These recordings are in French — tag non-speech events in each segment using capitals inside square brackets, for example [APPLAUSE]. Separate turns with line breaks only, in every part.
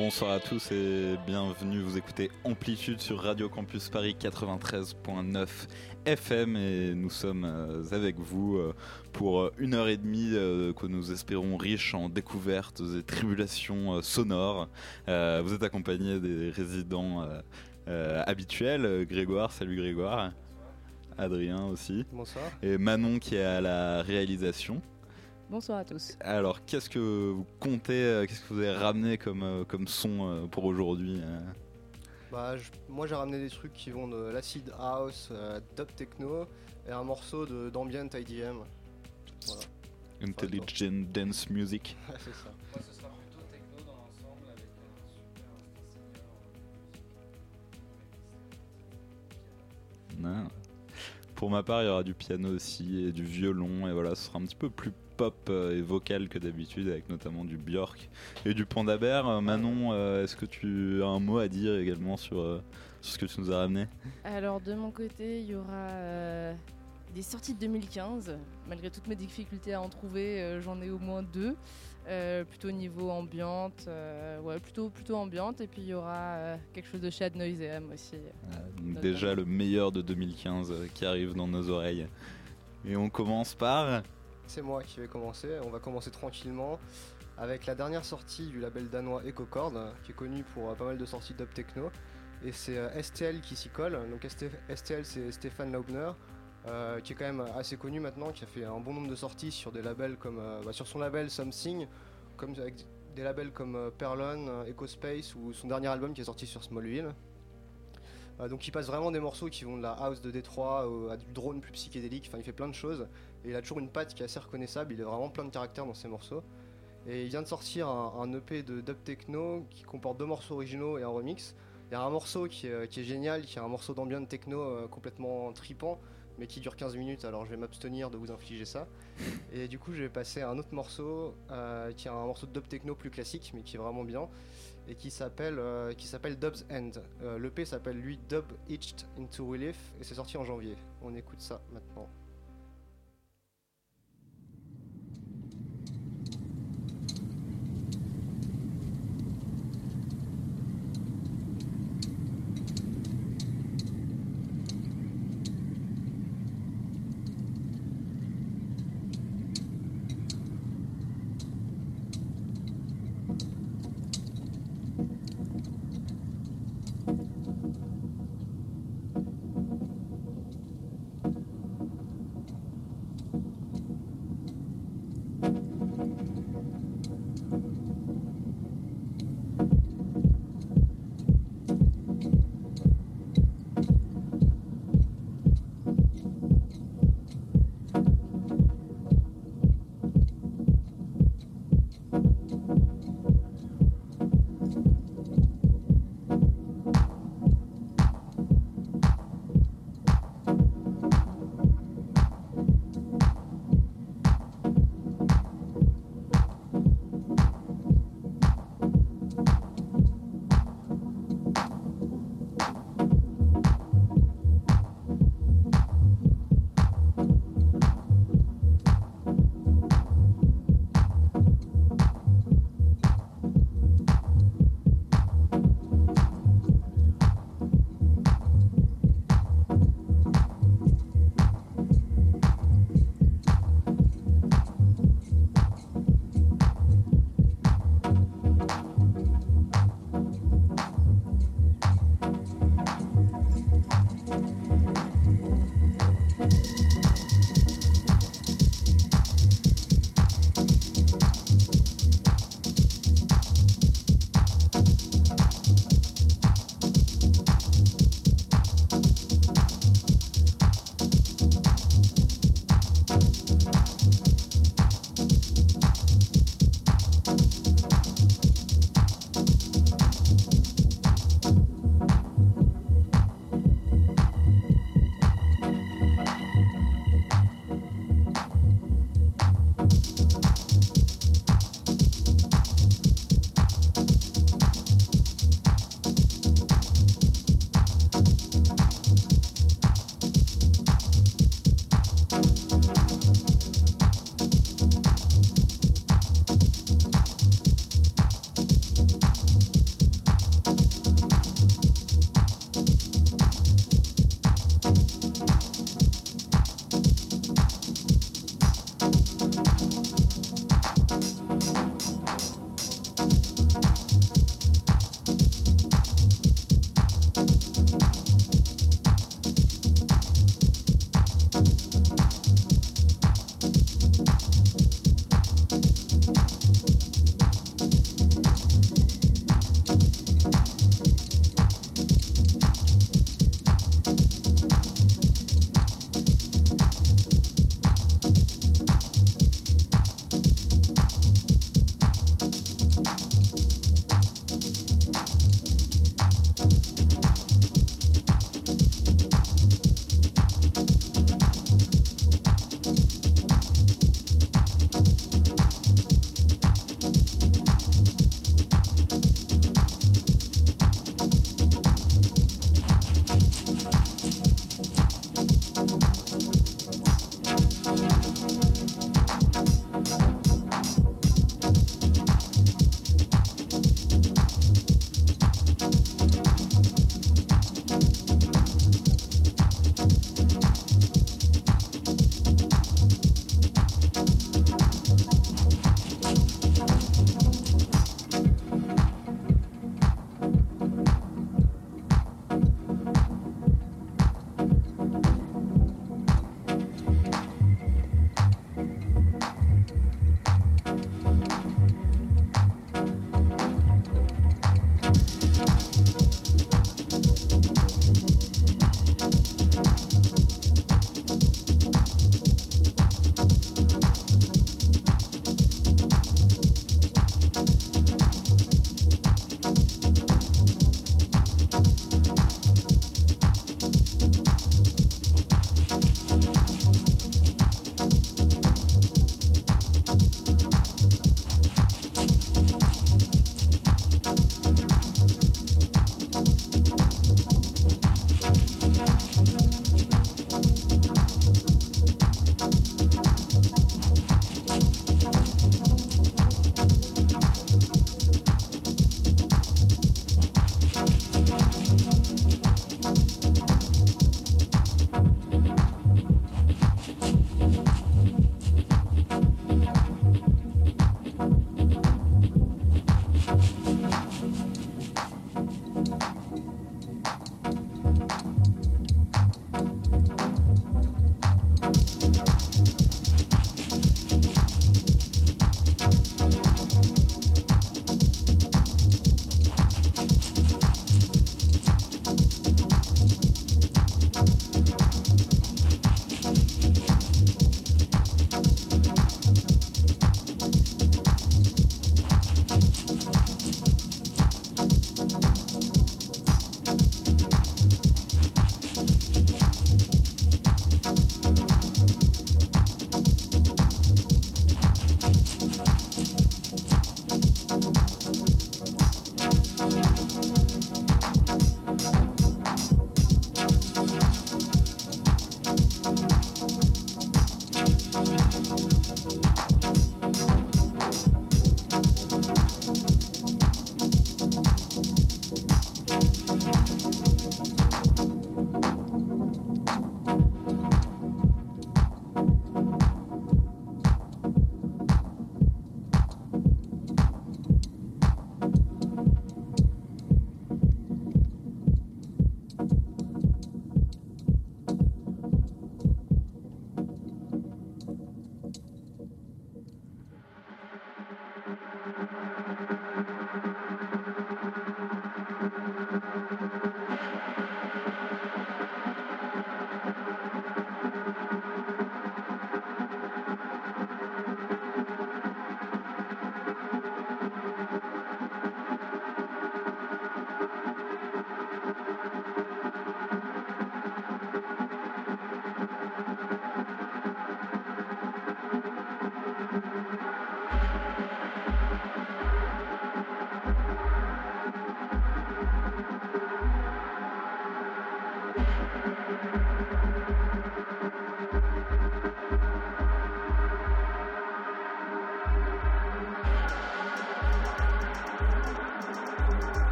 Bonsoir à tous et bienvenue. Vous écoutez Amplitude sur Radio Campus Paris 93.9 FM et nous sommes euh, avec vous euh, pour euh, une heure et demie que nous espérons riche en découvertes et tribulations sonores. Vous êtes accompagné des résidents habituels. Grégoire, salut Grégoire. Adrien aussi.
Bonsoir.
Et Manon qui est à la réalisation.
Bonsoir à tous.
Alors, qu'est-ce que vous comptez, euh, qu'est-ce que vous avez ramené comme, euh, comme son euh, pour aujourd'hui
bah, Moi, j'ai ramené des trucs qui vont de l'acid house, top techno et un morceau d'ambient IDM.
Voilà. Intelligent dance music. [LAUGHS]
c'est ça.
Moi, ce sera plutôt techno dans l'ensemble avec un super.
Non. Pour ma part, il y aura du piano aussi et du violon et voilà, ce sera un petit peu plus pop euh, et vocal que d'habitude, avec notamment du Björk et du Panda euh, Manon, euh, est-ce que tu as un mot à dire également sur, ce que tu nous as ramené?
Alors de mon côté, il y aura des sorties de 2015. Malgré toutes mes difficultés à en trouver, j'en ai au moins deux. plutôt niveau ambiante, ouais, plutôt, plutôt ambiante. Et puis il y aura quelque chose de chez Ad Noiseam aussi.
déjà le meilleur de 2015 qui arrive dans nos oreilles. Et on commence par
c'est moi qui vais commencer. On va commencer tranquillement avec la dernière sortie du label danois EcoCord, qui est connu pour euh, pas mal de sorties dub techno. Et c'est euh, STL qui s'y colle. Donc STL, c'est Stéphane Laubner, euh, qui est quand même assez connu maintenant, qui a fait un bon nombre de sorties sur des labels comme bah, sur son label Something, comme avec des labels comme Perlon, EcoSpace ou son dernier album qui est sorti sur Smallville. donc il passe vraiment des morceaux qui vont de la house de Détroit à du drone plus psychédélique, enfin il fait plein de choses. Et il a toujours une patte qui est assez reconnaissable, il a vraiment plein de caractères dans ses morceaux. Et il vient de sortir un, EP de dub techno qui comporte deux morceaux originaux et un remix. Il y a un morceau qui est, génial, qui est un morceau d'ambiance techno euh, complètement tripant, mais qui dure 15 minutes, alors je vais m'abstenir de vous infliger ça. [LAUGHS] Et du coup, je vais passer à un autre morceau, euh, qui est un morceau de dub techno plus classique, mais qui est vraiment bien, et qui s'appelle euh, Dub's End. L'EP s'appelle lui Dub Itched into Relief, et c'est sorti en janvier. On écoute ça maintenant.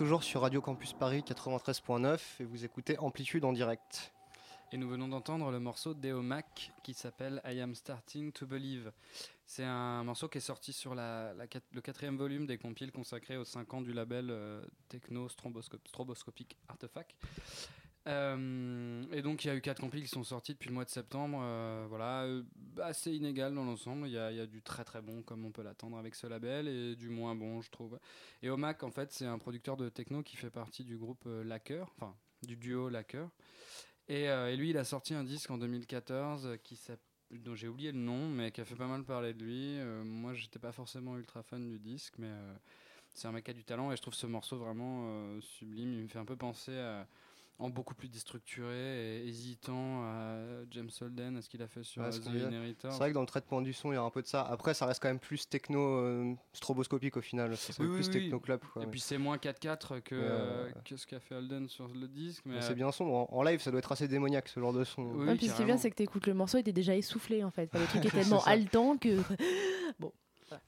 Toujours sur Radio Campus Paris 93.9 et vous écoutez Amplitude en direct.
Et nous venons d'entendre le morceau d'Eomac qui s'appelle I Am Starting to Believe. C'est un morceau qui est sorti sur le quatrième volume des compiles consacrés aux 5 ans du label euh, Techno Stroboscopic Artefact. Euh, et donc il y a eu quatre compiles qui sont sortis depuis le mois de septembre. euh, voilà, euh, assez inégal dans l'ensemble. Il y, a- du très très bon comme on peut l'attendre avec ce label et du moins bon je trouve. Et Omac en fait c'est un producteur de techno qui fait partie du groupe Lacker, enfin du duo Lacker. Et, lui, il a sorti un disque en 2014 euh, qui dont j'ai oublié le nom, mais qui a fait pas mal parler de lui. Moi, j'étais pas forcément ultra fan du disque, mais c'est un mec qui a du talent et je trouve ce morceau vraiment sublime. Il me fait un peu penser à, en beaucoup plus déstructuré et hésitant à James Holden, à ce qu'il a fait sur
Ouais,
euh, The.
C'est vrai que dans le traitement du son, il y a un peu de ça. Après, ça reste quand même plus techno euh, stroboscopique au final. Ça
Oui,
plus
oui, oui.
techno club. quoi,
Et puis c'est moins 4-4 que,
Ouais,
euh,
ouais.
que ce qu'a fait Holden sur le disque. Mais
Mais c'est bien sombre. En, en live, ça doit être assez démoniaque ce genre de son.
Oui,
Ouais, puis ce qui est bien, c'est que t'écoutes le morceau et t'es déjà essoufflé en fait. Enfin, le truc [LAUGHS] est tellement haletant que. [LAUGHS]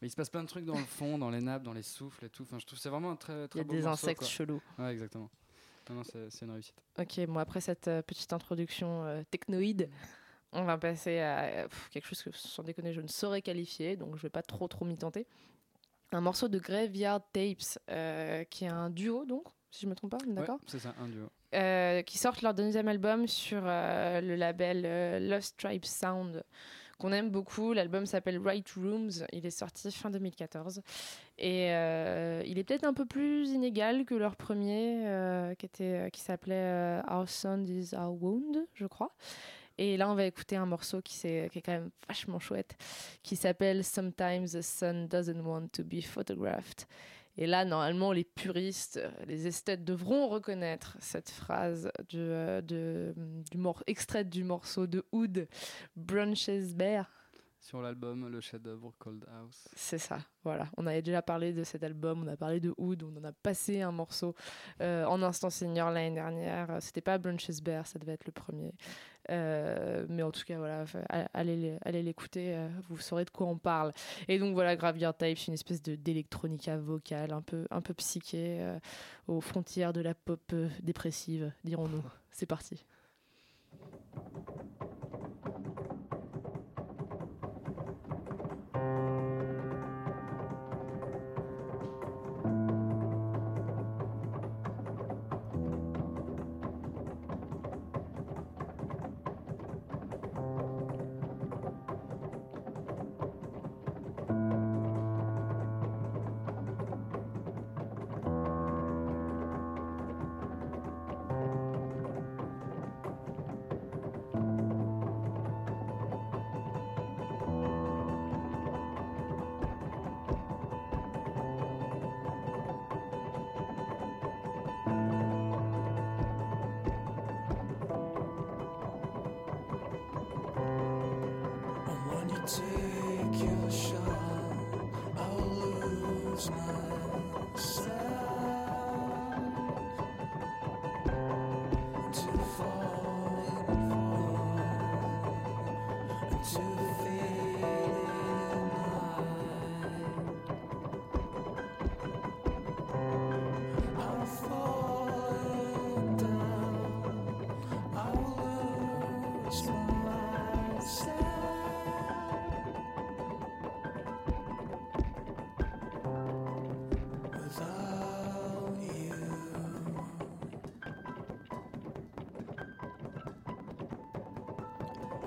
Mais il se passe plein de trucs dans le fond, dans les nappes, dans les souffles et tout. Enfin, je trouve c'est vraiment un très,
Il
très
y a
beau
des
morceau,
insectes
quoi.
chelous.
Ouais, exactement. Non, non, c'est une réussite.
Ok, bon, après cette euh, petite introduction euh, technoïde, on va passer à pff, quelque chose que, sans déconner, je ne saurais qualifier, donc je vais pas trop trop m'y tenter. Un morceau de Graveyard Tapes, euh, qui est un duo, donc, si je me trompe pas, d'accord?
Ouais, c'est ça, un duo.
euh, qui sortent leur deuxième album sur le label Lost Tribe Sound, qu'on aime beaucoup. L'album s'appelle Right Rooms. Il est sorti fin 2014. Et euh, il est peut-être un peu plus inégal que leur premier, euh, qui, était, qui s'appelait euh, Our Sound is Our Wound, je crois. Et là, on va écouter un morceau qui, qui est quand même vachement chouette, qui s'appelle Sometimes the sun doesn't want to be photographed. Et là, normalement, les puristes, les esthètes devront reconnaître cette phrase du, euh, de, du mor- extraite du morceau de Oud, Brunches Bear.
Sur l'album, le chef-d'œuvre Cold House.
C'est ça, voilà. On avait déjà parlé de cet album, on a parlé de Oud, on en a passé un morceau euh, en Instant Senior l'année dernière. C'était pas Brunches Bear, ça devait être le premier. Euh, mais en tout cas, voilà, allez, l'écouter, euh, vous saurez de quoi on parle. Et donc voilà, Graveyard Type, c'est une espèce de d'électronica vocale, un peu, un peu psyché, euh, aux frontières de la pop dépressive, dirons-nous. C'est parti.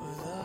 Without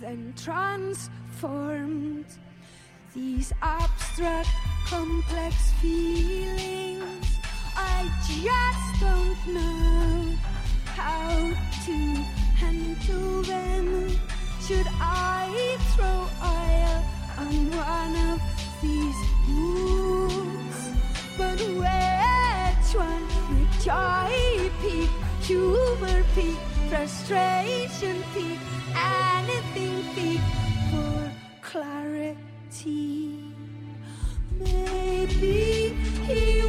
then transformed. These abstract, complex feelings, I just don't know how to handle them. Should I throw oil on one of these wounds? But which one would I pick? Humor peak, frustration peak anything for clarity. Maybe he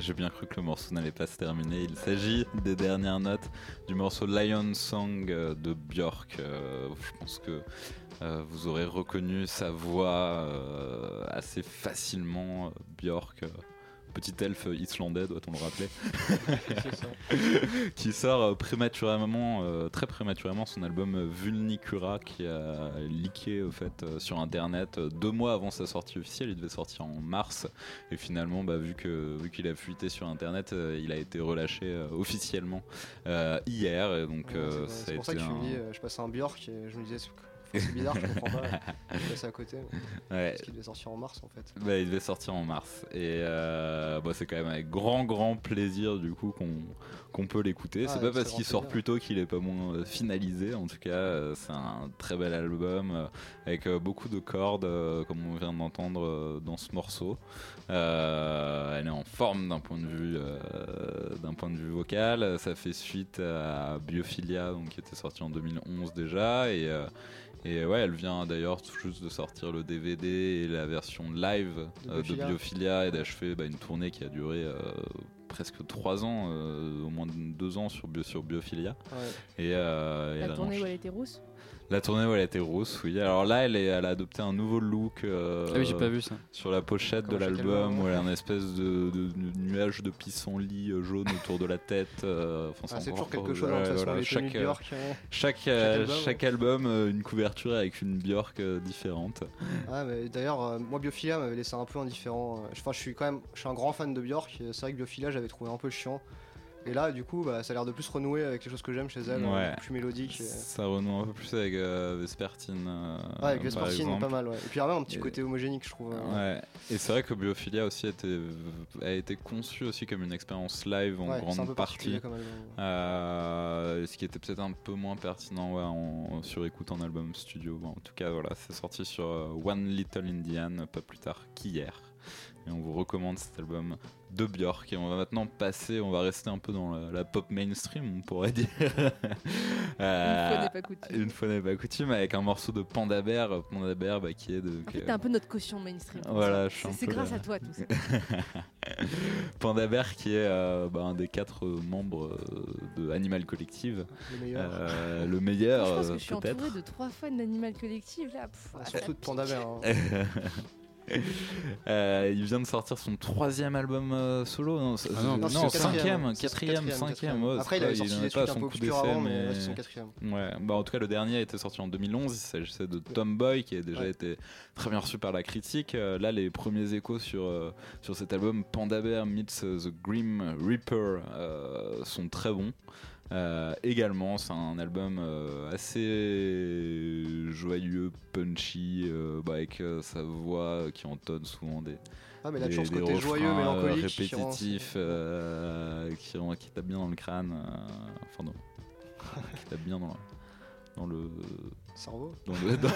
J'ai bien cru que le morceau n'allait pas se terminer. Il s'agit des dernières notes du morceau Lion Song euh, de Björk. Euh, je pense que euh, vous aurez reconnu sa voix assez facilement. Björk, petit elfe islandais, doit-on le rappeler [LAUGHS] qui sort euh, prématurément, euh, très prématurément, son album euh, Vulnicura qui a leaké au fait euh, sur internet deux mois avant sa sortie officielle. Il devait sortir en mars et finalement, bah, vu que vu qu'il a fuité sur internet, il a été relâché officiellement hier. Et donc
Ouais, c'est- pour ça que je me
un-
dis, je passais un Björk et je me disais, c'est bizarre, je comprends pas. [LAUGHS] Je passais à côté.
Ouais.
Parce qu'il devait sortir en mars en fait.
Bah, il devait sortir en mars et euh, bah, c'est quand même avec grand grand plaisir du coup qu'on qu'on peut l'écouter.
Ah,
c'est pas
avec
parce qu'il sort plus tôt qu'il est pas moins euh, finalisé. En tout cas, euh, c'est un très bel album avec beaucoup de cordes comme on vient d'entendre dans ce morceau. Euh, elle est en forme d'un point de vue euh, d'un point de vue vocal. Ça fait suite à Biophilia donc qui était sorti en 2011 déjà et et ouais, elle vient d'ailleurs tout juste de sortir le DVD et la version live
De
euh, de
Biophilia.
Et d'achever bah, une tournée qui a duré euh, presque trois ans, euh, au moins deux ans sur, Bio- sur Biophilia.
Ouais.
Et, euh, et
La tournée où elle était rousse?
La tournée où elle était rousse, oui. Alors là, elle, est, elle a adopté un nouveau look euh,
Ah oui, j'ai pas vu ça.
sur la pochette de l'album
album,
où
ouais.
elle a un espèce de, de nuage de pissenlit euh, jaune autour de la tête. euh, enfin,
Ah, c'est toujours quelque chose, hein, de
ouais,
toute façon,
voilà, chaque,
hein.
chaque, euh,
album,
chaque album, euh, une couverture avec une Björk euh, différente.
Ah, mais d'ailleurs, euh, moi, Biophilia m'avait laissé un peu indifférent. Enfin, je suis quand même, je suis un grand fan de Björk. C'est vrai que Biophilia, j'avais trouvé un peu chiant. Et là, du coup, bah, ça a l'air de plus renouer avec les choses que j'aime chez elle,
Ouais.
euh, plus mélodique. et-
Ça renoue un peu plus avec euh, Vespertine. euh,
Ouais, avec Vespertine, pas mal. Ouais. Et puis, il y a même un petit
Et-
côté homogénique, je trouve. euh.
Ouais, et c'est vrai que Biophilia aussi a été, a été conçu aussi comme une expérience live en
c'est un
grande
peu
partie.
comme album.
Ce qui était peut-être un peu moins pertinent en, sur écoute en album studio. Bon, en tout cas, voilà, c'est sorti sur One Little Indian, pas plus tard qu'hier. Et on vous recommande cet album de Björk. Et on va maintenant passer, on va rester un peu dans la, la pop mainstream, on pourrait dire. [LAUGHS]
Une
Euh,
fois n'est pas coutume.
une fois n'est pas coutume, avec un morceau de Panda Bear, Panda Bear bah, qui est de.
En fait, t'es un peu notre caution mainstream.
Voilà, je suis
C'est grâce à toi tout ça. [LAUGHS]
Panda Bear qui est euh, bah, un des quatre membres euh, de Animal Collective,
Le meilleur.
Euh, le meilleur
je pense que je suis entourée de trois fans d'Animal Collective là. Pff,
Ah, surtout de Panda. Bear. hein. [LAUGHS] [LAUGHS]
Euh, il vient de sortir son troisième album euh, solo, non,
Ah non,
cinquième, quatrième, cinquième. ouais,
Après, il avait sorti
en
des trucs un
son
peu obscurs avant, mais là, c'est son quatrième.
Ouais, bah en tout cas le dernier a été sorti en 2011, il s'agissait de Tomboy qui a déjà
Ouais.
été très bien reçu par la critique. Euh, là les premiers échos sur, sur cet album Panda Bear meets The Grim Reaper sont très bons. Euh, également c'est un album euh, assez joyeux, punchy, euh, bah, avec sa voix qui entonne souvent des,
Ah, mais il a
des- des
côté joyeux, mélancolique.
euh, qui, qui tape bien dans le crâne, enfin non, [LAUGHS] qui tape bien dans, dans le
Cerveau.
dans le, dans,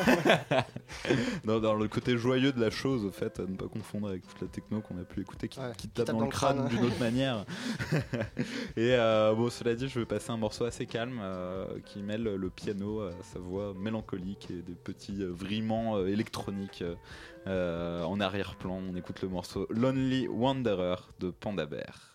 [LAUGHS] dans- dans le côté joyeux de la chose, au fait, à ne pas confondre avec toute la techno qu'on a pu écouter qui,
Ouais,
qui tape,
tape
dans, le crâne, d'une autre manière. [LAUGHS] Et euh, bon, cela dit, je vais passer un morceau assez calme euh, qui mêle le piano à sa voix mélancolique et des petits euh, vriments électroniques euh, en arrière-plan. On écoute le morceau Lonely Wanderer de Panda Bear.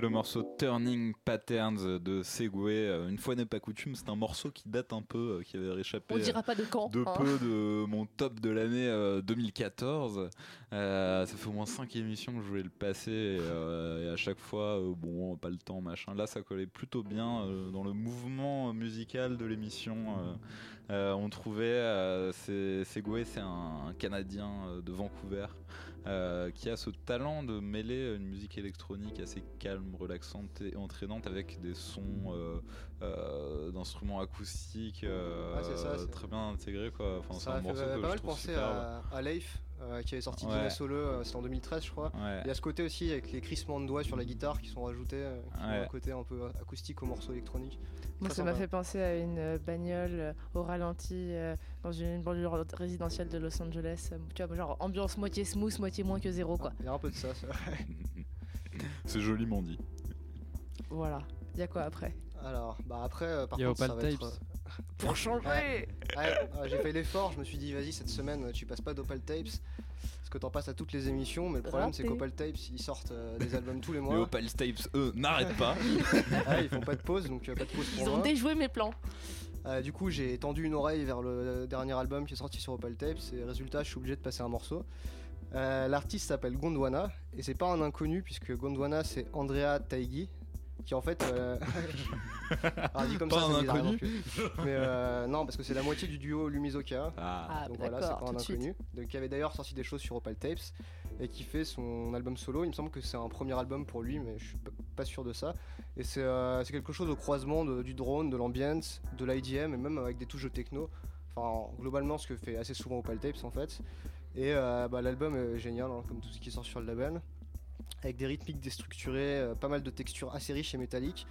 Le morceau Turning Patterns de Segway. Euh, Une fois n'est pas coutume, c'est un morceau qui date un peu, euh, qui avait réchappé
On dira pas de quand.
de
hein.
peu de mon top de l'année euh, 2014. Euh, ça fait au moins 5 émissions que je voulais le passer et, euh, et à chaque fois, euh, bon, pas le temps, machin. Là, ça collait plutôt bien dans le mouvement musical de l'émission. Euh. On trouvait, euh, c'est- Segway, c'est un, un Canadien euh, de Vancouver euh, qui a ce talent de mêler une musique électronique assez calme, relaxante et entraînante avec des sons d'instruments acoustiques
Ah, ça,
très bien intégrés. Quoi. Enfin,
Ça a fait pas mal penser à, à Leif, euh, qui avait sorti
Ouais.
Dina Solo, euh, c'était en 2013 je crois.
Ouais.
Il y a ce côté aussi avec les crissements de doigts sur la guitare qui sont rajoutés, euh, qui ont un côté un peu acoustique au morceau électronique.
Moi, ça m'a fait penser à une euh, bagnole euh, au ralenti euh, dans une banlieue résidentielle de Los Angeles. Euh, Tu vois, genre ambiance moitié smooth, moitié moins que zéro, quoi.
Il y a un peu de ça. c'est vrai. [LAUGHS]
c'est joliment dit.
Voilà. Il y a quoi après?
Alors, bah après, euh, par
Il y a
contre, ça va être,
Tapes.
euh, [LAUGHS]
Pour changer
Ouais, ouais, j'ai fait l'effort, je me suis dit, vas-y, cette semaine, tu passes pas d'Opal Tapes. Parce que t'en passes à toutes les émissions, mais le problème c'est qu'Opal Tapes ils sortent euh, des albums tous les
Les
mois.
Opal Tapes, eux, n'arrêtent pas. [LAUGHS]
Ah, ils font pas de pause, donc euh, pas de pause pour
Ils ont
moi.
déjoué mes plans.
Euh, du coup, j'ai tendu une oreille vers le dernier album qui est sorti sur Opal Tapes et résultat, je suis obligé de passer un morceau. Euh, L'artiste s'appelle Gondwana et c'est pas un inconnu puisque Gondwana c'est Andrea Taigi qui en fait. euh, [LAUGHS] [LAUGHS] Alors, dit comme
Pas
ça,
un inconnu.
Mais euh, non, parce que c'est la moitié du duo Lumizoka.
Ah.
Ah,
Donc voilà, c'est pas un
de
inconnu. Donc, qui avait d'ailleurs sorti des choses sur Opal Tapes et qui fait son album solo. Il me semble que c'est un premier album pour lui, mais je suis pas sûr de ça. Et c'est euh, quelque chose au croisement de- du drone, de l'ambiance, de l'IDM et même avec des touches de techno. Enfin, globalement, ce que fait assez souvent Opal Tapes en fait. Et euh, bah, l'album est génial, hein, comme tout ce qui sort sur le label. Avec des rythmiques déstructurées, euh, pas mal de textures assez riches et métalliques,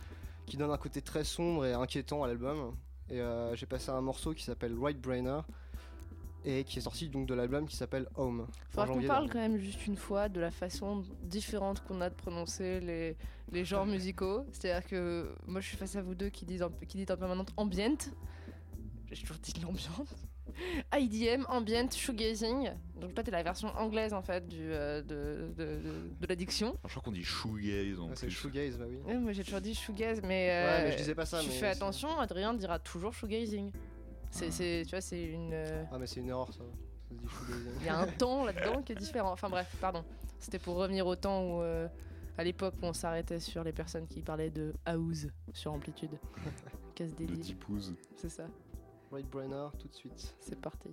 qui donnent un côté très sombre et inquiétant à l'album. Et euh, j'ai passé un morceau qui s'appelle Right Brainer et qui est sorti donc de l'album qui s'appelle Home.
Faudra qu'on parle quand même juste une fois de la façon différente qu'on a de prononcer les, les genres musicaux. C'est-à-dire que moi je suis face à vous deux qui disent en, qui dites en permanente ambient. J'ai toujours dit de l'ambiance. IDM, ambient, shoegazing. Donc toi t'es la version anglaise en fait du, euh, de, de, de- de l'addiction.
Je crois qu'on dit shoegaze en
Ouais, c'est shoegaze, bah oui.
Ouais, moi j'ai toujours dit shoegaze, mais,
Ouais,
euh,
mais je disais pas ça.
tu
mais
fais attention, Adrien dira toujours shoegazing. C'est,
Ah.
c'est, tu vois, c'est une. euh,
Ah, mais c'est une erreur ça. Ça se dit shoegazing.
Il y a un [LAUGHS] temps là-dedans qui est différent. Enfin bref, pardon. C'était pour revenir au temps où, euh, à l'époque, où on s'arrêtait sur les personnes qui parlaient de house sur amplitude. [LAUGHS] Casse
De
délit,
Deepwood.
c'est ça.
Right Brainer, tout de suite.
C'est parti.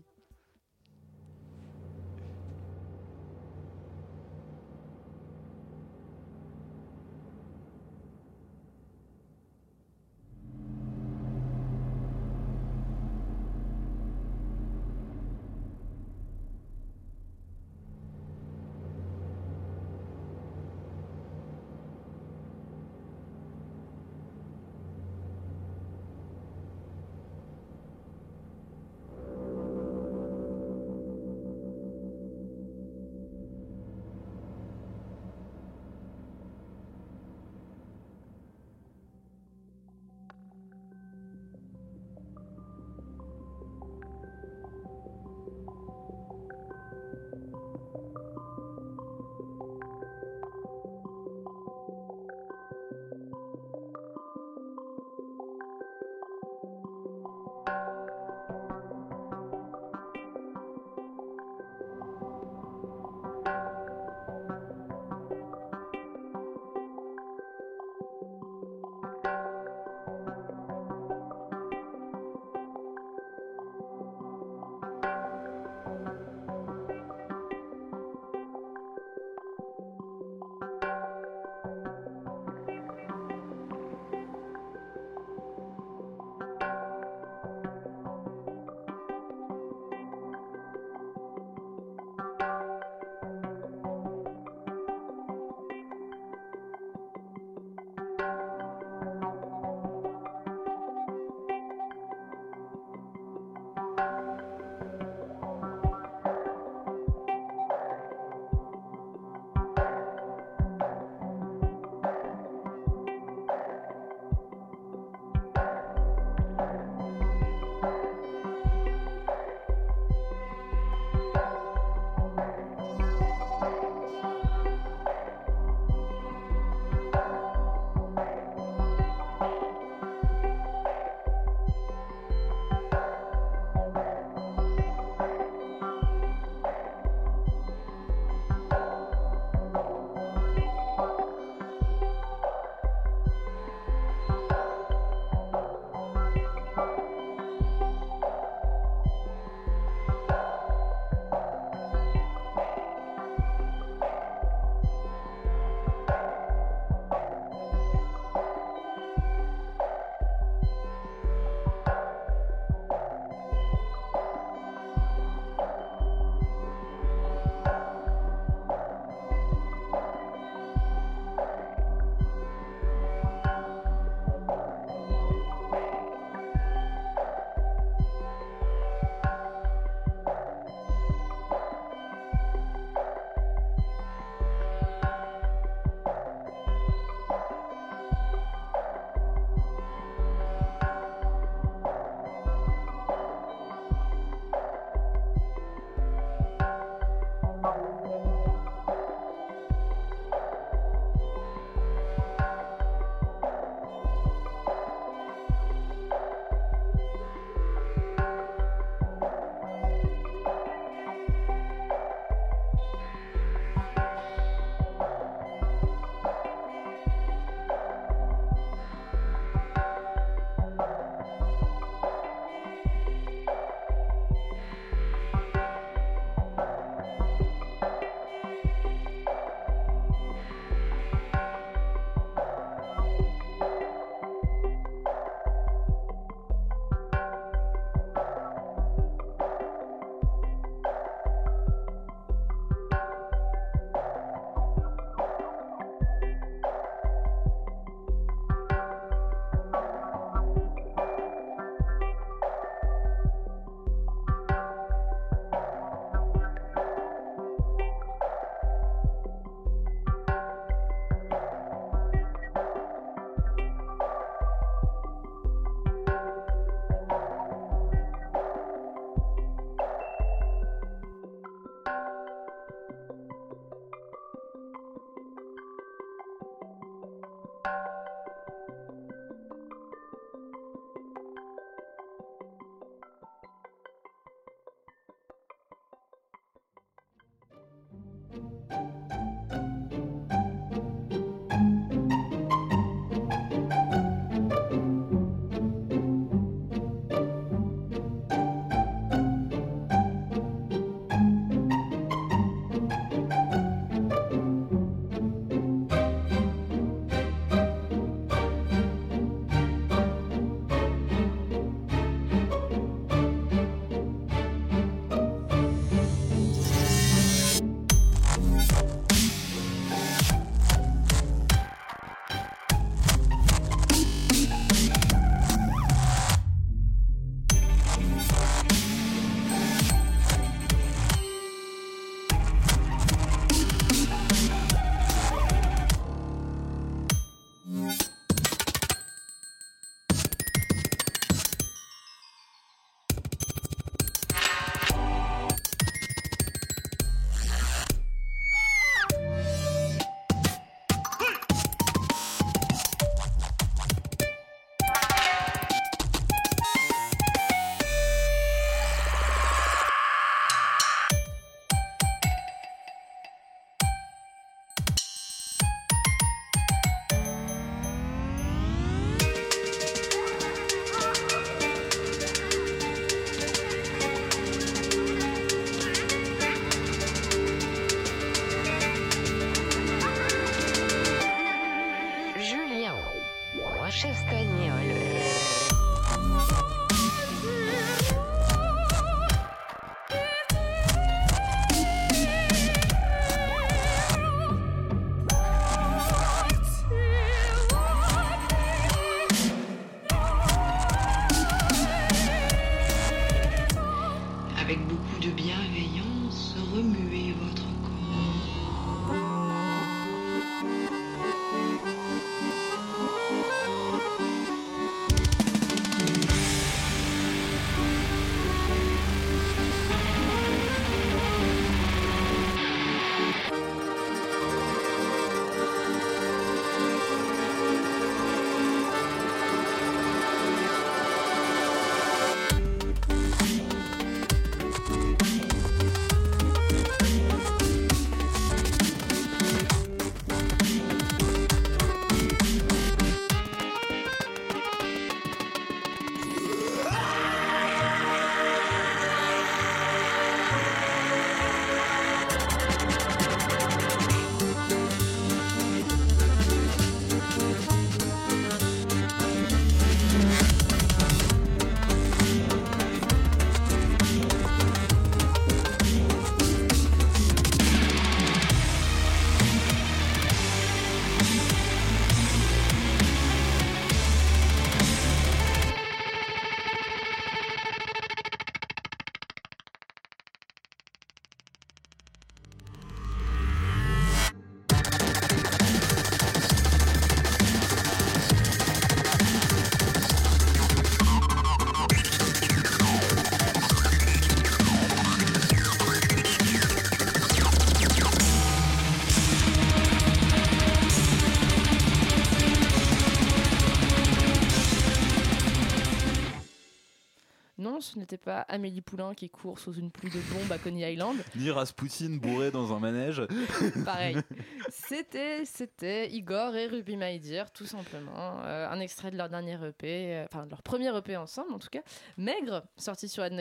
N'était pas Amélie Poulain qui court sous une pluie de bombes à Coney Island. [LAUGHS]
Ni Rasputin bourré dans un manège. [LAUGHS]
Pareil. [LAUGHS] C'était, c'était Igor et Ruby My Dear, tout simplement. Euh, un extrait de leur dernier EP, euh, enfin de leur premier EP ensemble en tout cas. Maigre, sorti sur Ad.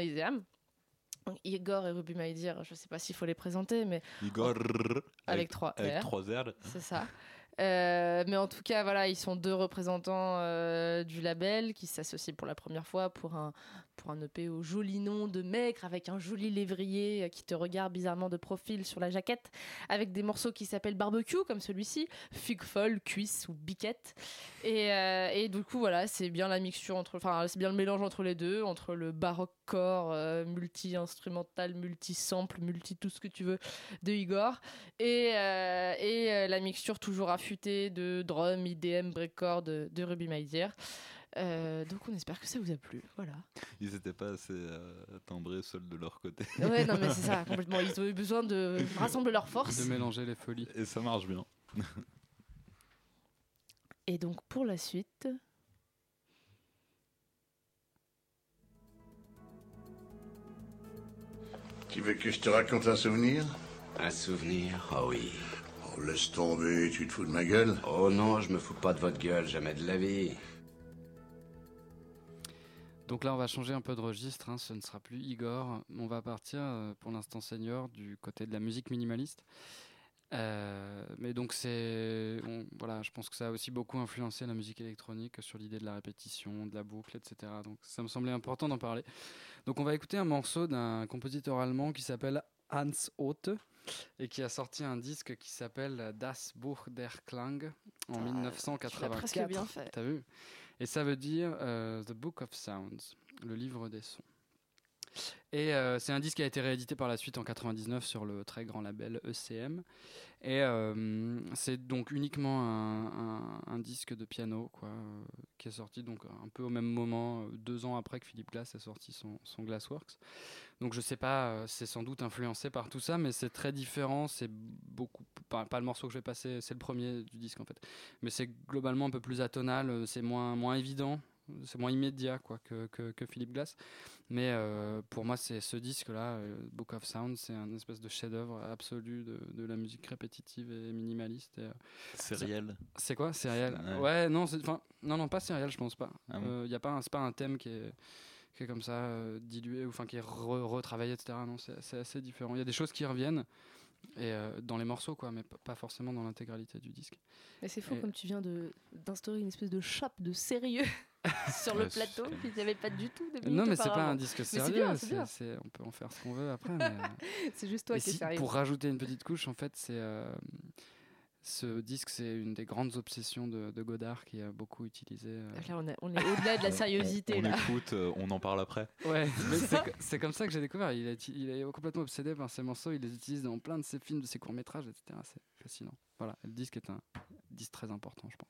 Donc, Igor et Ruby My Dear, je sais pas s'il faut les présenter, mais
Igor.
avec trois
Avec
R.
trois R.
C'est ça. Euh, mais en tout cas, voilà, ils sont deux représentants euh, du label qui s'associent pour la première fois pour un, pour un EP au joli nom de Maigre avec un joli lévrier euh, qui te regarde bizarrement de profil sur la jaquette avec des morceaux qui s'appellent barbecue comme celui-ci, figue folle, cuisse ou biquette. Et, euh, et du coup, voilà, c'est bien la mixture entre, enfin, c'est bien le mélange entre les deux, entre le baroque core, euh, multi-instrumental, multi-sample, multi tout ce que tu veux de Igor et, et la mixture toujours affûtée de drum, IDM, breakcore de, de Ruby My Dear. Euh, donc on espère que ça vous a plu, voilà.
Ils n'étaient pas assez euh, timbrés seuls de leur côté.
Ouais, non mais c'est ça, [LAUGHS] complètement. Ils ont eu besoin de rassembler leurs forces.
De mélanger les folies.
Et ça marche bien. [LAUGHS]
Et donc pour la suite,
Tu veux que je te raconte un souvenir? Un souvenir Oh oui.
Oh, laisse tomber, tu te fous de ma gueule
Oh non, je me fous pas de votre gueule, jamais de la vie.
Donc là, on va changer un peu de registre. hein, Ce ne sera plus Igor. On va partir, euh, pour l'instant senior, du côté de la musique minimaliste. Euh, mais donc c'est, voilà, je pense que ça a aussi beaucoup influencé la musique électronique sur l'idée de la répétition, de la boucle, etc. Donc ça me semblait important d'en parler. Donc on va écouter un morceau d'un compositeur allemand qui s'appelle Hans Othe et qui a sorti un disque qui s'appelle Das Buch der Klang en
Ah,
1984.
presque bien fait.
T'as vu? Et ça veut dire euh, The Book of Sounds, le livre des sons. Et euh, c'est un disque qui a été réédité par la suite en 99 sur le très grand label ECM. Et euh, c'est donc uniquement un, disque de piano quoi, euh, qui est sorti donc un peu au même moment, deux ans après que Philippe Glass a sorti son, son Glassworks. Donc je sais pas, c'est sans doute influencé par tout ça, mais c'est très différent. C'est beaucoup, pas, pas le morceau que je vais passer, c'est le premier du disque en fait, mais c'est globalement un peu plus atonal, c'est moins moins évident, c'est moins immédiat quoi que, que, que Philippe Glass. Mais euh, pour moi, c'est ce disque-là, euh, Book of Sound, c'est un espèce de chef-d'œuvre absolu de, de la musique répétitive et minimaliste. et, euh,
Serial.
C'est quoi, Serial
Ouais.
Ouais, non, c'est- enfin, non, non, pas Serial, je pense pas.
Ah
Il
bon
y a pas, un- c'est pas un thème qui est qui est comme ça euh, dilué ou enfin qui est re- retravaillé, etc. Non, c'est c'est assez différent. Il y a des choses qui reviennent et euh, dans les morceaux, quoi, mais p- pas forcément dans l'intégralité du disque.
Mais c'est fou
Et-
comme tu viens de d'instaurer une espèce de chope de sérieux sur le plateau qu'il n'y avait pas du tout. des
Non, mais c'est pas un disque sérieux.
bien, bien.
on peut en faire ce qu'on veut après. mais, euh, [LAUGHS]
C'est juste toi qui es sérieux.
Pour rajouter une petite couche, en fait, c'est euh, ce disque, c'est une des grandes obsessions de, de Godard qui a beaucoup utilisé. euh,
Là, on, est- on est au-delà de la [LAUGHS] sériosité
On, on
là.
écoute, euh, on en parle après. [LAUGHS]
Ouais, mais c'est co- c'est comme ça que j'ai découvert. Il est, il est complètement obsédé par ces morceaux. Il les utilise dans plein de ses films, de ses courts-métrages, etc. C'est fascinant. Voilà, le disque est un disque très important, je pense.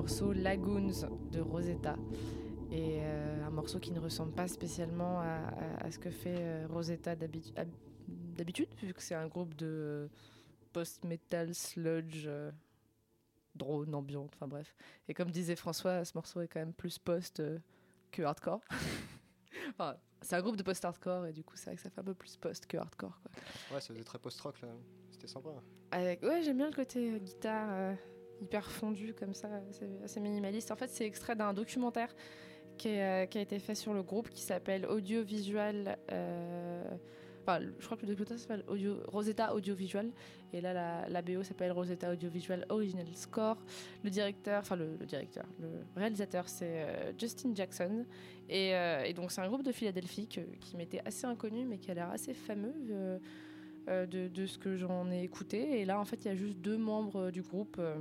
Morceau Lagoons de Rosetta. Et euh, un morceau qui ne ressemble pas spécialement à, à- à ce que fait euh, Rosetta d'habitu- hab- d'habitude, vu que c'est un groupe de post-metal, sludge, euh, drone, ambiante, enfin bref. Et comme disait François, ce morceau est quand même plus post euh, que hardcore. [LAUGHS] Enfin, c'est un groupe de post-hardcore et du coup, c'est vrai que ça fait un peu plus post que hardcore. Quoi.
Ouais, ça faisait très post-rock là. C'était sympa.
Avec, ouais, j'aime bien le côté guitare hyper fondu comme ça, assez minimaliste. En fait, c'est extrait d'un documentaire euh, qui a été fait sur le groupe qui s'appelle Audiovisual. euh, Enfin, je crois que le documentaire s'appelle Rosetta Audiovisual. Et là, la, BO s'appelle Rosetta Audiovisual Original Score. Le directeur, enfin, le, directeur, le réalisateur, c'est euh, Justin Jackson. Et, donc, c'est un groupe de Philadelphie qui m'était assez inconnu, mais qui a l'air assez fameux. Euh, de, ce que j'en ai écouté. Et là, en fait, il y a juste deux membres euh, du groupe euh,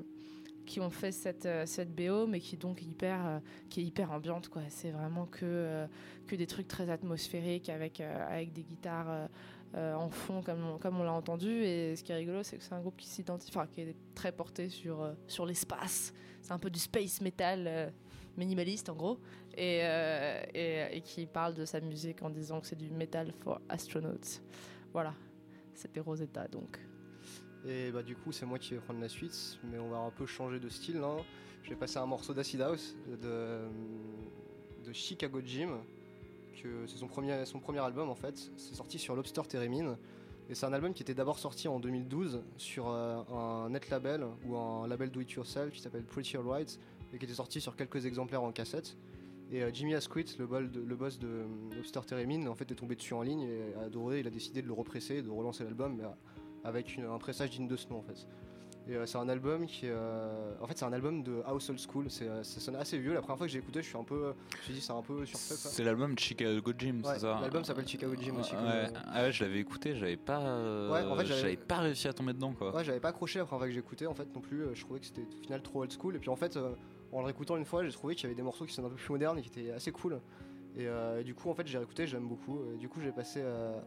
qui ont fait cette, cette BO, mais qui est donc hyper, qui est hyper ambiante. quoi. C'est vraiment que, que des trucs très atmosphériques avec, avec des guitares en fond, comme on, comme on l'a entendu. Et ce qui est rigolo, c'est que c'est un groupe qui s'identifie, enfin, qui est très porté sur, sur l'espace. C'est un peu du space metal. minimaliste en gros et, et, et qui parle de sa musique en disant que c'est du metal for astronauts voilà c'était Rosetta donc.
Et bah du coup c'est moi qui vais prendre la suite, mais on va un peu changer de style. Hein. Je vais passer un morceau d'Acid House de, de Chicago Jim, que c'est son premier, son premier album en fait. C'est sorti sur Lobster Theremin. Et c'est un album qui était d'abord sorti en 2012 sur euh, un net label ou un label do it yourself qui s'appelle Pretty Alright et qui était sorti sur quelques exemplaires en cassette. Et euh, Jimmy Asquith, le, bol de- le boss de Lobster Theremin, en fait est tombé dessus en ligne et a adoré. Il a décidé de le represser, et de relancer l'album, euh, avec une- un pressage digne de ce nom en fait. Et euh, c'est un album qui euh, en fait c'est un album de House Old School. Ça sonne assez vieux. La première fois que j'ai écouté, je suis un peu, je me suis dit c'est un peu surfait.
C'est l'album Chicago Jim,
Ouais,
c'est ça
l'album s'appelle Chicago Jim aussi,
Ouais, Ah ouais, je l'avais écouté, j'avais pas,
Ouais, en fait, j'avais-
pas réussi à tomber dedans quoi.
Ouais, j'avais pas accroché la première fois que j'écoutais en fait non plus. Je trouvais que c'était au final trop old school. Et puis en fait, en le réécoutant une fois, j'ai trouvé qu'il y avait des morceaux qui sont un peu plus modernes et qui étaient assez cool. Et, euh, du coup, en fait, j'ai réécouté, j'aime beaucoup. Du coup, j'ai passé euh,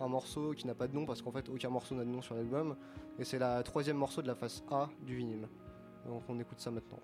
un morceau qui n'a pas de nom parce qu'en fait, aucun morceau n'a de nom sur l'album. Et c'est la troisième morceau de la face A du vinyle. Donc on écoute ça maintenant.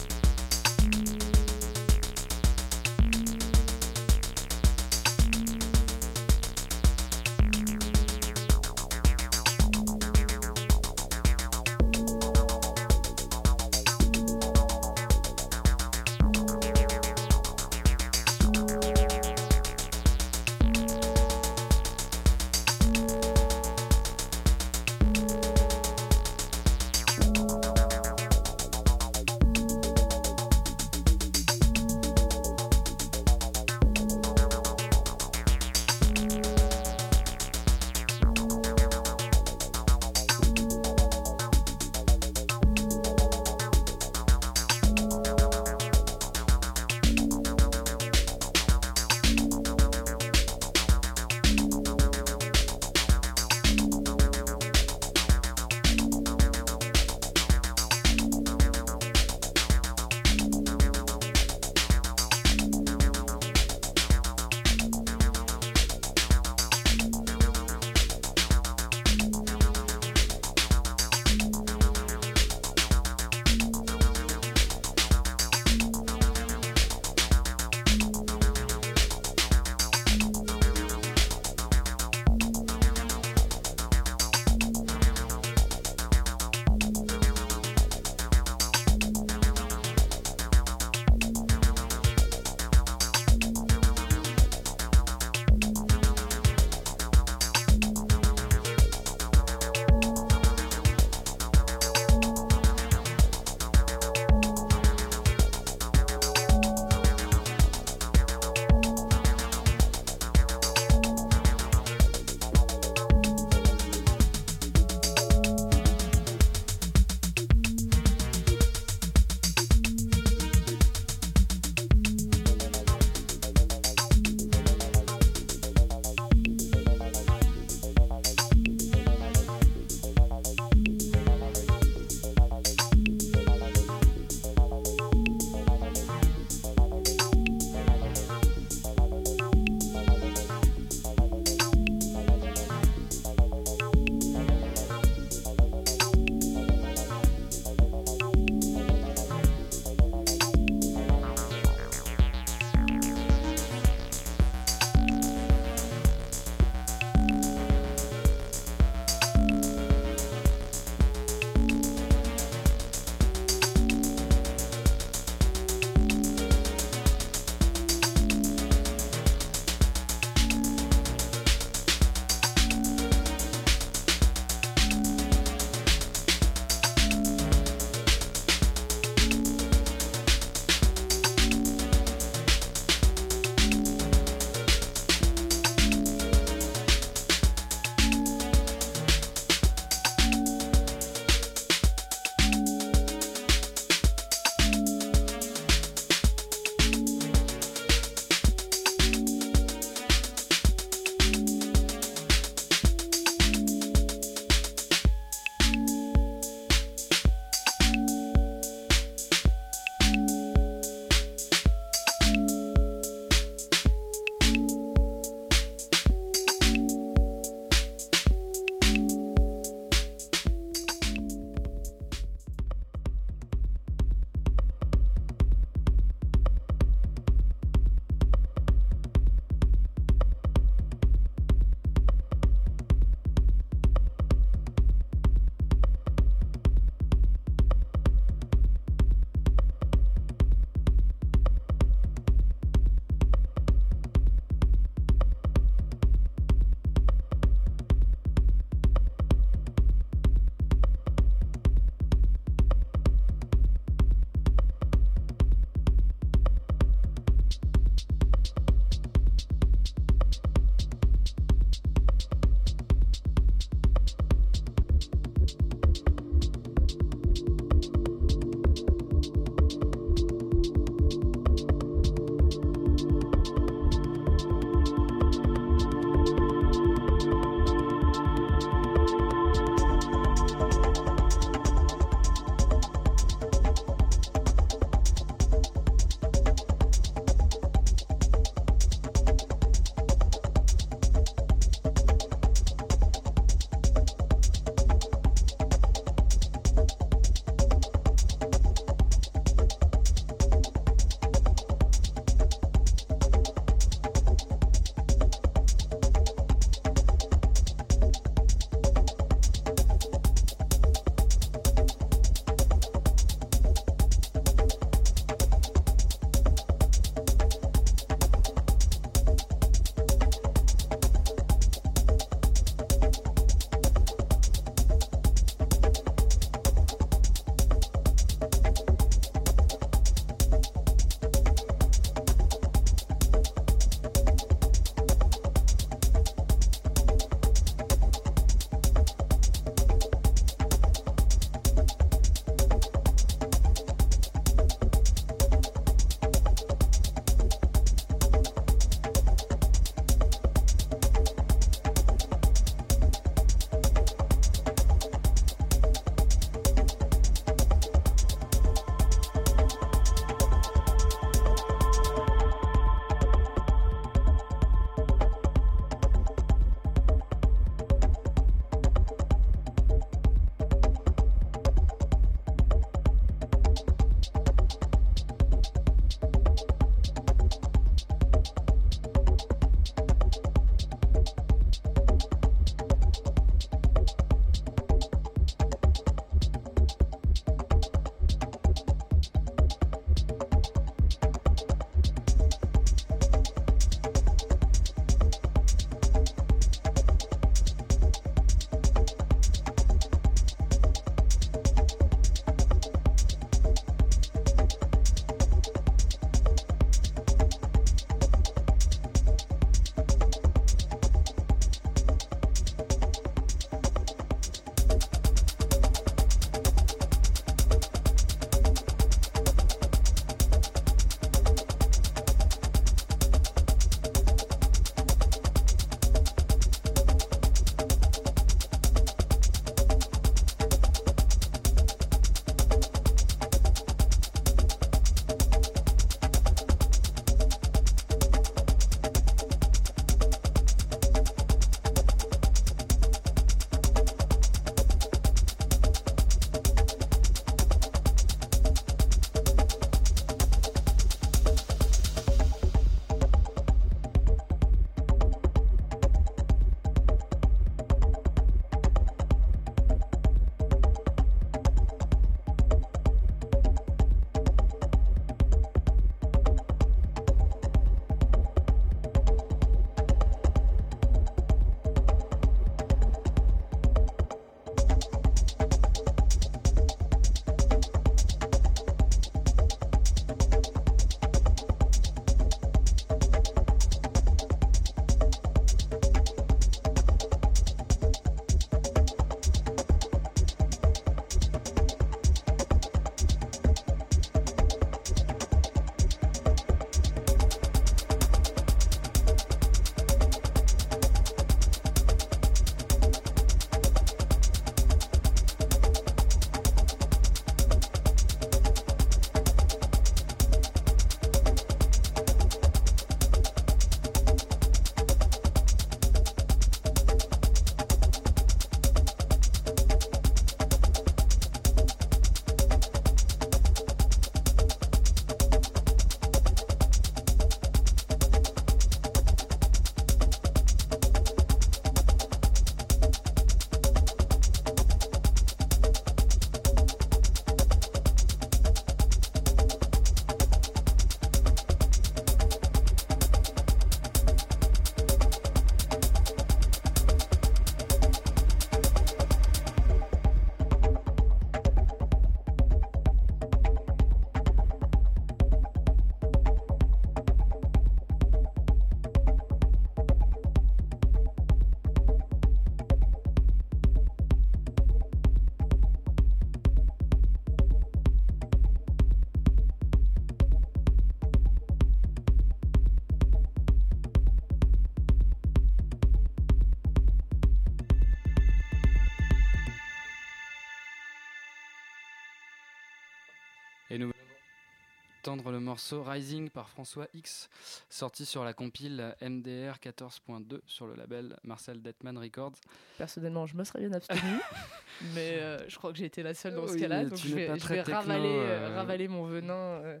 Entendre le morceau Rising par François X, sorti sur la compile MDR 14.2 sur le label Marcel Detman Records.
Personnellement, je me serais bien abstenu, [LAUGHS] mais euh, je crois que j'ai été la seule dans ce
Oui,
cas-là, donc je vais,
pas
je
très
vais
techno,
ravaler, euh,
euh,
ravaler mon venin. euh,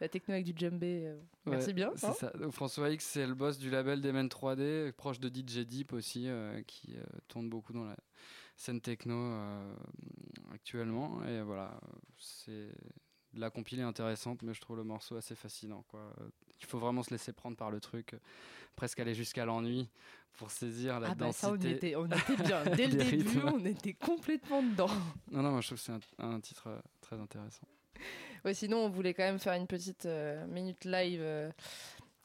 la techno avec du djembé, merci
Ouais,
bien. hein.
ça. Donc, François X, c'est le boss du label Demen 3D, proche de DJ Deep aussi, qui tourne beaucoup dans la scène techno actuellement. Et voilà, c'est la compilée intéressante, mais je trouve le morceau assez fascinant. Quoi. Il faut vraiment se laisser prendre par le truc, presque aller jusqu'à l'ennui pour saisir la
Ah bah ça, on était, on était bien. [LAUGHS] Dès le début,
rythmes.
on était complètement dedans. [LAUGHS]
Non, non, moi je trouve que c'est un, un titre euh, très intéressant.
Ouais, sinon, on voulait quand même faire une petite euh, minute live euh,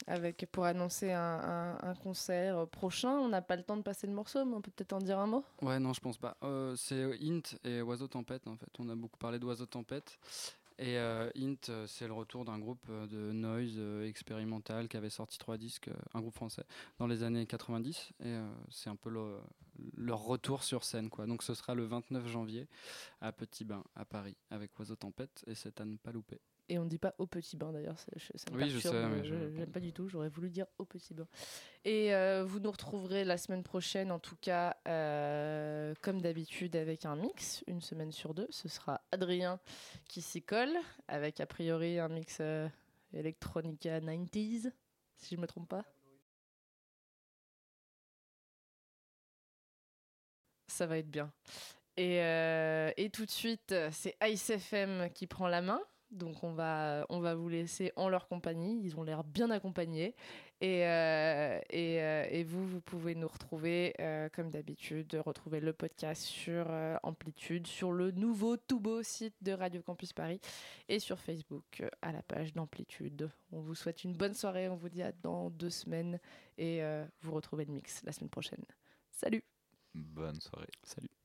avec, pour annoncer un, un- un concert prochain. On n'a pas le temps de passer le morceau, mais on peut peut-être en dire un mot.
Ouais, non, je pense pas. C'est Int et Oiseau Tempête, en fait. On a beaucoup parlé d'Oiseau Tempête. Et euh, Int, euh, c'est le retour d'un groupe euh, de noise euh, expérimental qui avait sorti trois disques, un groupe français, dans les années 90. Et c'est un peu le- leur retour sur scène, quoi. Donc ce sera le 29 janvier à Petit Bain, à Paris, avec Oiseau Tempête. Et c'est à ne pas louper.
Et on dit pas au petit bain d'ailleurs, ça, ça me
Oui, je sais, mais je-
j'aime pas du tout, j'aurais voulu dire au petit bain. Et euh, vous nous retrouverez la semaine prochaine, en tout cas, euh, comme d'habitude, avec un mix, une semaine sur deux. Ce sera Adrien qui s'y colle, avec a priori un mix euh, Electronica 90s, si je me trompe pas. Ça va être bien. Et, euh, et tout de suite, c'est Ice FM qui prend la main. Donc on va, on va vous laisser en leur compagnie. Ils ont l'air bien accompagnés. Et, euh, euh, et vous, vous pouvez nous retrouver, euh, comme d'habitude, retrouver le podcast sur Amplitude, sur le nouveau tout beau site de Radio Campus Paris et sur Facebook à la page d'Amplitude. On vous souhaite une bonne soirée. On vous dit à dans deux semaines. Et vous retrouvez le mix la semaine prochaine. Salut
Bonne soirée.
Salut.